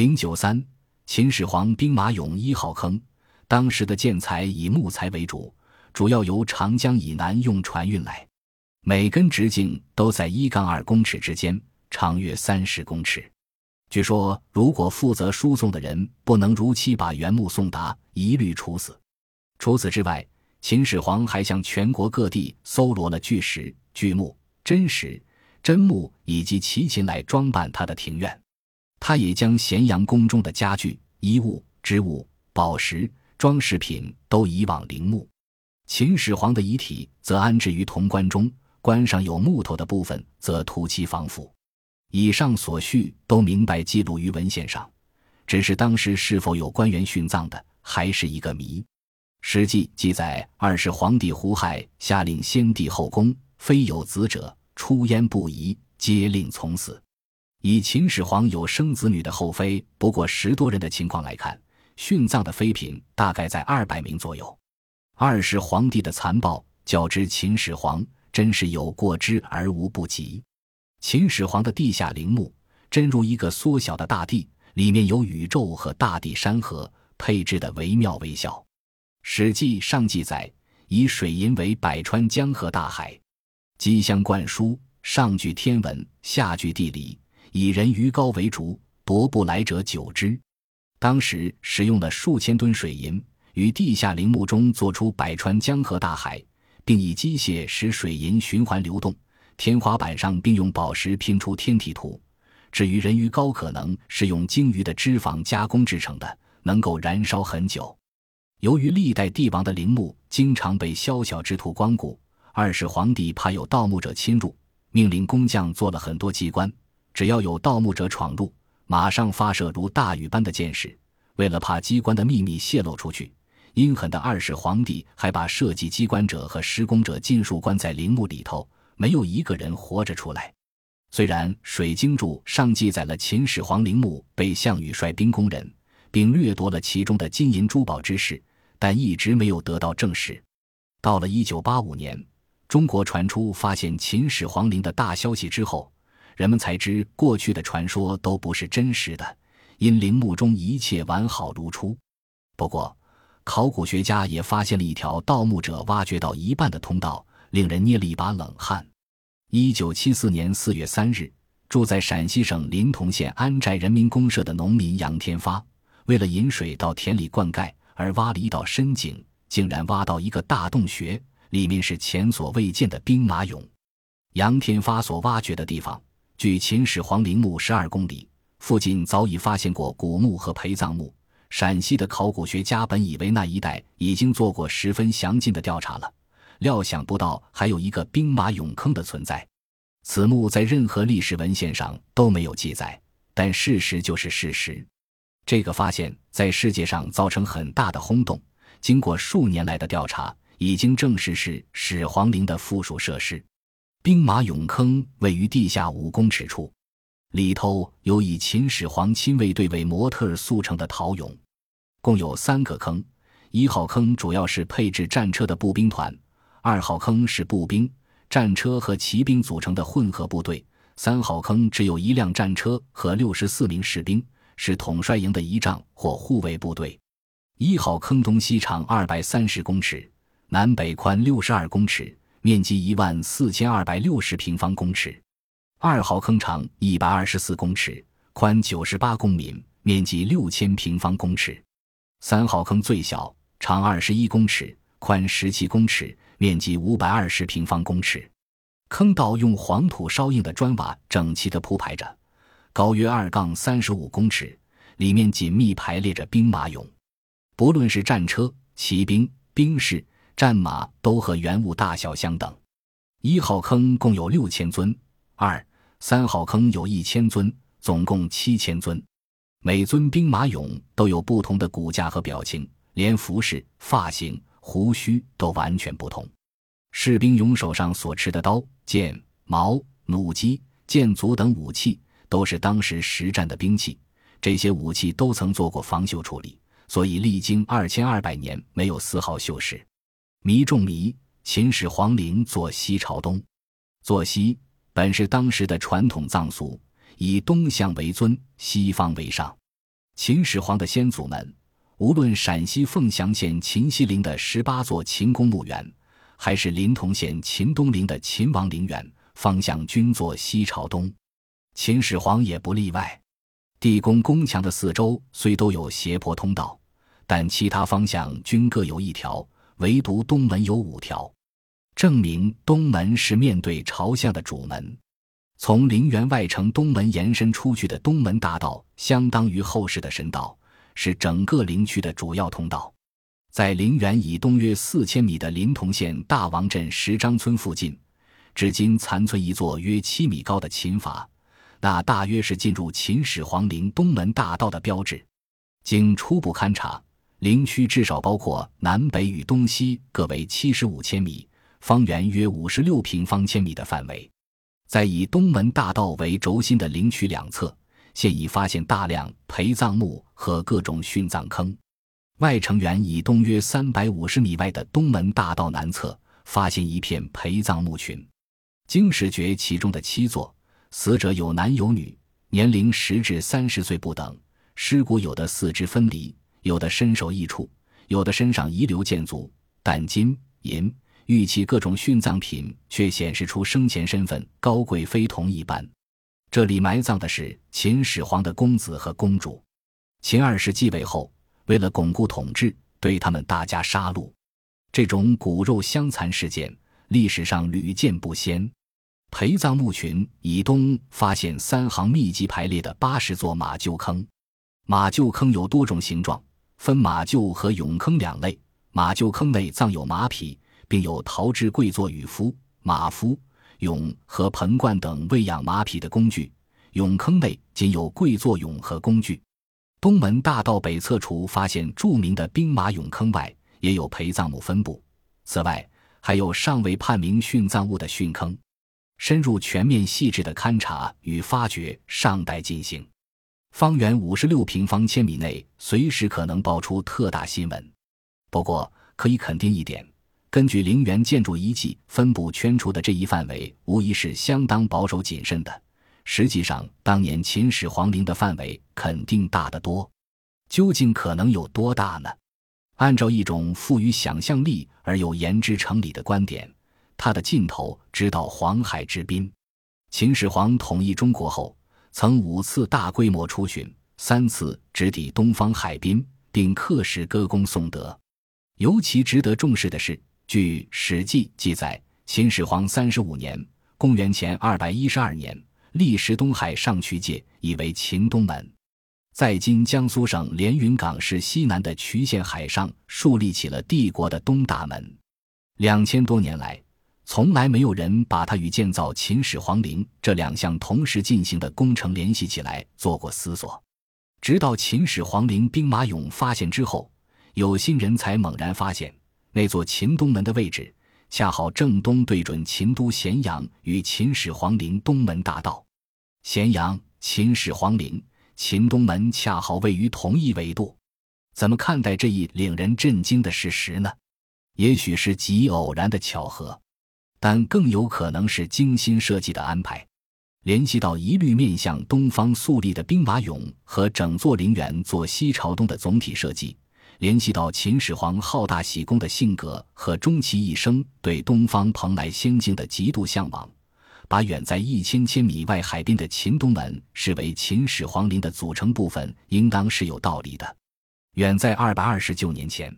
零九三，秦始皇兵马俑一号坑，当时的建材以木材为主，主要由长江以南用船运来，每根直径都在一杠二公尺之间，长约三十公尺。据说，如果负责输送的人不能如期把原木送达，一律处死。除此之外，秦始皇还向全国各地搜罗了巨石、巨木、真石、真木以及奇琴来装扮他的庭院。他也将咸阳宫中的家具、衣物、织物、宝石、装饰品都移往陵墓。秦始皇的遗体则安置于潼关中，关上有木头的部分则涂漆防腐。以上所叙都明白记录于文献上，只是当时是否有官员殉葬的，还是一个谜。《史记》记载，二世皇帝胡亥下令先帝后宫非有子者，出焉不疑，皆令从死。以秦始皇有生子女的后妃不过十多人的情况来看，殉葬的妃嫔大概在二百名左右。二世皇帝的残暴，较之秦始皇，真是有过之而无不及。秦始皇的地下陵墓，真如一个缩小的大地，里面有宇宙和大地山河配置的惟妙惟肖。《史记》上记载，以水银为百川江河大海，机相灌输，上具天文，下具地理，以人鱼膏为主，夺不来者久之。当时使用了数千吨水银，于地下陵墓中做出百川江河大海，并以机械使水银循环流动。天花板上并用宝石拼出天体图。至于人鱼膏，可能是用鲸鱼的脂肪加工制成的，能够燃烧很久。由于历代帝王的陵墓经常被宵小之徒光顾，二世皇帝怕有盗墓者侵入，命令工匠做了很多机关，只要有盗墓者闯入，马上发射如大雨般的箭矢。为了怕机关的秘密泄露出去，阴狠的二世皇帝还把设计机关者和施工者尽数关在陵墓里头，没有一个人活着出来。虽然《水经注》上记载了秦始皇陵墓被项羽率兵攻人，并掠夺了其中的金银珠宝之事。但一直没有得到证实。到了一九八五年，中国传出发现秦始皇陵的大消息之后，人们才知过去的传说都不是真实的，因陵墓中一切完好如初。不过，考古学家也发现了一条盗墓者挖掘到一半的通道，令人捏了一把冷汗。一九七四年四月三日，住在陕西省临潼县安寨人民公社的农民杨天发，为了引水到田里灌溉。而挖了一道深井，竟然挖到一个大洞穴，里面是前所未见的兵马俑。杨天发所挖掘的地方距秦始皇陵墓十二公里，附近早已发现过古墓和陪葬墓。陕西的考古学家本以为那一带已经做过十分详尽的调查了，料想不到还有一个兵马俑坑的存在。此墓在任何历史文献上都没有记载，但事实就是事实。这个发现在世界上造成很大的轰动。经过数年来的调查，已经证实是始皇陵的附属设施。兵马俑坑位于地下五公尺处，里头有以秦始皇亲卫队为模特儿塑成的陶俑，共有三个坑。一号坑主要是配置战车的步兵团，二号坑是步兵、战车和骑兵组成的混合部队，三号坑只有一辆战车和六十四名士兵。是统帅营的仪仗或护卫部队。一号坑东西长二百三十公尺，南北宽六十二公尺，面积一万四千二百六十平方公尺。二号坑长一百二十四公尺，宽九十八公米，面积六千平方公尺。三号坑最小，长二十一公尺，宽十七公尺，面积五百二十平方公尺。坑道用黄土烧硬的砖瓦整齐地铺排着。高约二杠三十五公尺，里面紧密排列着兵马俑，不论是战车、骑兵、兵士、战马，都和原物大小相等。一号坑共有六千尊，二、三号坑有一千尊，总共七千尊。每尊兵马俑都有不同的骨架和表情，连服饰、发型、胡须都完全不同。士兵俑手上所持的刀、剑、矛、弩机、箭镞等武器。都是当时实战的兵器，这些武器都曾做过防锈处理，所以历经二千二百年没有丝毫锈蚀。谜中谜：秦始皇陵坐西朝东，坐西本是当时的传统葬俗，以东向为尊，西方为上。秦始皇的先祖们，无论陕西凤翔县秦西陵的十八座秦公墓园，还是临潼县秦东陵的秦王陵园，方向均坐西朝东。秦始皇也不例外。地宫宫墙的四周虽都有斜坡通道，但其他方向均各有一条，唯独东门有五条，证明东门是面对朝向的主门。从陵园外城东门延伸出去的东门大道，相当于后世的神道，是整个陵区的主要通道。在陵园以东约四千米的临潼县大王镇石张村附近，至今残存一座约七米高的秦阀。那大约是进入秦始皇陵东门大道的标志。经初步勘察，陵区至少包括南北与东西各为七十五千米，方圆约五十六平方千米的范围。在以东门大道为轴心的陵区两侧，现已发现大量陪葬墓和各种殉葬坑。外城垣以东约三百五十米外的东门大道南侧，发现一片陪葬墓群，经史诀其中的七座。死者有男有女，年龄十至三十岁不等。尸骨有的四肢分离，有的身首异处，有的身上遗留剑足，但金银玉器各种殉葬品却显示出生前身份高贵非同一般。这里埋葬的是秦始皇的公子和公主。秦二世继位后，为了巩固统治，对他们大加杀戮。这种骨肉相残事件，历史上屡见不鲜。陪葬墓群以东发现三行密集排列的八十座马厩坑，马厩坑有多种形状，分马厩和俑坑两类。马厩坑内葬有马匹，并有陶制跪坐与夫、马夫、俑和盆罐等喂养马匹的工具。俑坑内仅有跪坐俑和工具。东门大道北侧除发现著名的兵马俑坑外，也有陪葬墓分布。此外，还有尚未判明殉葬物的殉坑。深入全面细致的勘察与发掘尚待进行。方圆五十六平方千米内，随时可能爆出特大新闻。不过，可以肯定一点：根据陵园建筑遗迹分布圈出的这一范围，无疑是相当保守谨慎的。实际上，当年秦始皇陵的范围肯定大得多。究竟可能有多大呢？按照一种富于想象力而又言之成理的观点。它的尽头直到黄海之滨。秦始皇统一中国后，曾五次大规模出巡，三次直抵东方海滨，并刻石歌功颂德。尤其值得重视的是，据《史记》记载，秦始皇三十五年（公元前二百一十二年），历时东海上渠界，以为秦东门，在今江苏省连云港市西南的渠县海上树立起了帝国的东大门。两千多年来。从来没有人把它与建造秦始皇陵这两项同时进行的工程联系起来做过思索，直到秦始皇陵兵马俑发现之后，有心人才猛然发现，那座秦东门的位置恰好正东对准秦都咸阳与秦始皇陵东门大道。咸阳、秦始皇陵、秦东门恰好位于同一纬度，怎么看待这一令人震惊的事实呢？也许是极偶然的巧合。但更有可能是精心设计的安排。联系到一律面向东方肃立的兵马俑和整座陵园坐西朝东的总体设计，联系到秦始皇好大喜功的性格和终其一生对东方蓬莱仙境的极度向往，把远在一千千米外海滨的秦东门视为秦始皇陵的组成部分，应当是有道理的。远在二百二十九年前，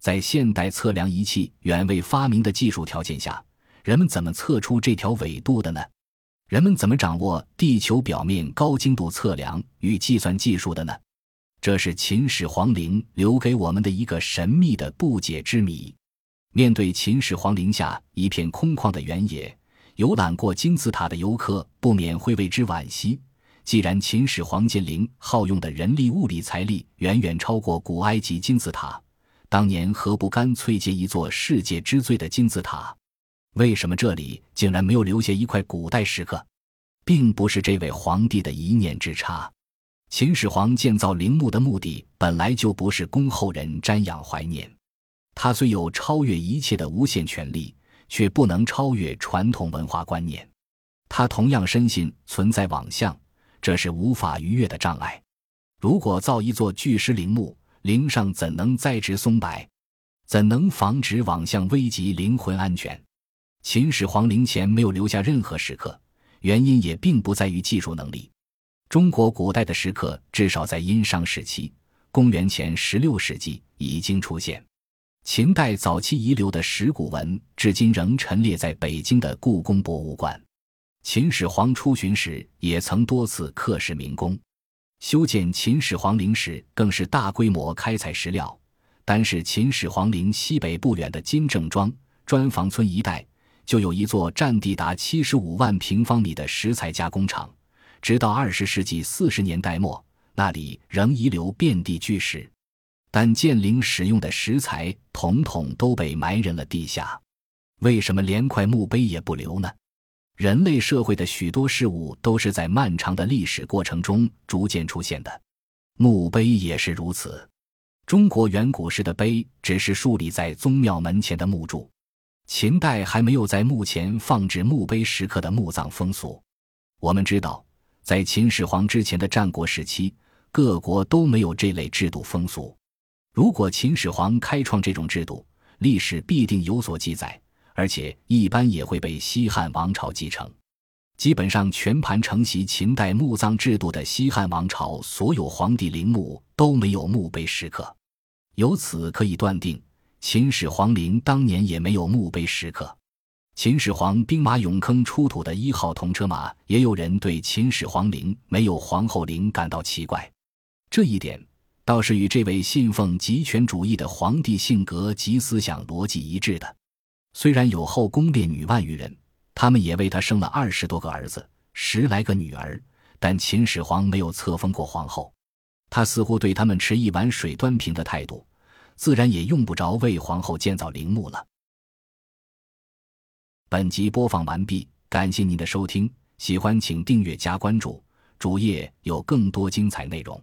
在现代测量仪器远未发明的技术条件下。人们怎么测出这条纬度的呢？人们怎么掌握地球表面高精度测量与计算技术的呢？这是秦始皇陵留给我们的一个神秘的不解之谜。面对秦始皇陵下一片空旷的原野，游览过金字塔的游客不免会为之惋惜。既然秦始皇建陵耗用的人力、物力、财力远远超过古埃及金字塔，当年何不干脆建一座世界之最的金字塔？为什么这里竟然没有留下一块古代石刻？并不是这位皇帝的一念之差。秦始皇建造陵墓的目的本来就不是供后人瞻仰怀念。他虽有超越一切的无限权力，却不能超越传统文化观念。他同样深信存在妄象，这是无法逾越的障碍。如果造一座巨石陵墓，陵上怎能栽植松柏？怎能防止网相危及灵魂安全？秦始皇陵前没有留下任何石刻，原因也并不在于技术能力。中国古代的石刻至少在殷商时期（公元前十六世纪）已经出现。秦代早期遗留的石鼓文，至今仍陈列在北京的故宫博物馆。秦始皇出巡时，也曾多次刻石明功。修建秦始皇陵时，更是大规模开采石料。单是秦始皇陵西北不远的金正庄砖房村一带，就有一座占地达七十五万平方米的石材加工厂。直到二十世纪四十年代末，那里仍遗留遍地巨石。但建陵使用的石材统统都被埋人了地下，为什么连块墓碑也不留呢？人类社会的许多事物都是在漫长的历史过程中逐渐出现的，墓碑也是如此。中国远古时的碑只是竖立在宗庙门前的木柱，秦代还没有在墓前放置墓碑石刻的墓葬风俗。我们知道，在秦始皇之前的战国时期，各国都没有这类制度风俗。如果秦始皇开创这种制度，历史必定有所记载，而且一般也会被西汉王朝继承。基本上全盘承袭秦代墓葬制度的西汉王朝，所有皇帝陵墓都没有墓碑石刻。由此可以断定，秦始皇陵当年也没有墓碑石刻。秦始皇兵马俑坑出土的一号铜车马，也有人对秦始皇陵没有皇后陵感到奇怪。这一点。倒是与这位信奉极权主义的皇帝性格及思想逻辑一致的。虽然有后宫烈女万余人，他们也为他生了二十多个儿子、十来个女儿，但秦始皇没有册封过皇后。他似乎对他们持一碗水端平的态度，自然也用不着为皇后建造陵墓了。本集播放完毕，感谢您的收听，喜欢请订阅加关注，主页有更多精彩内容。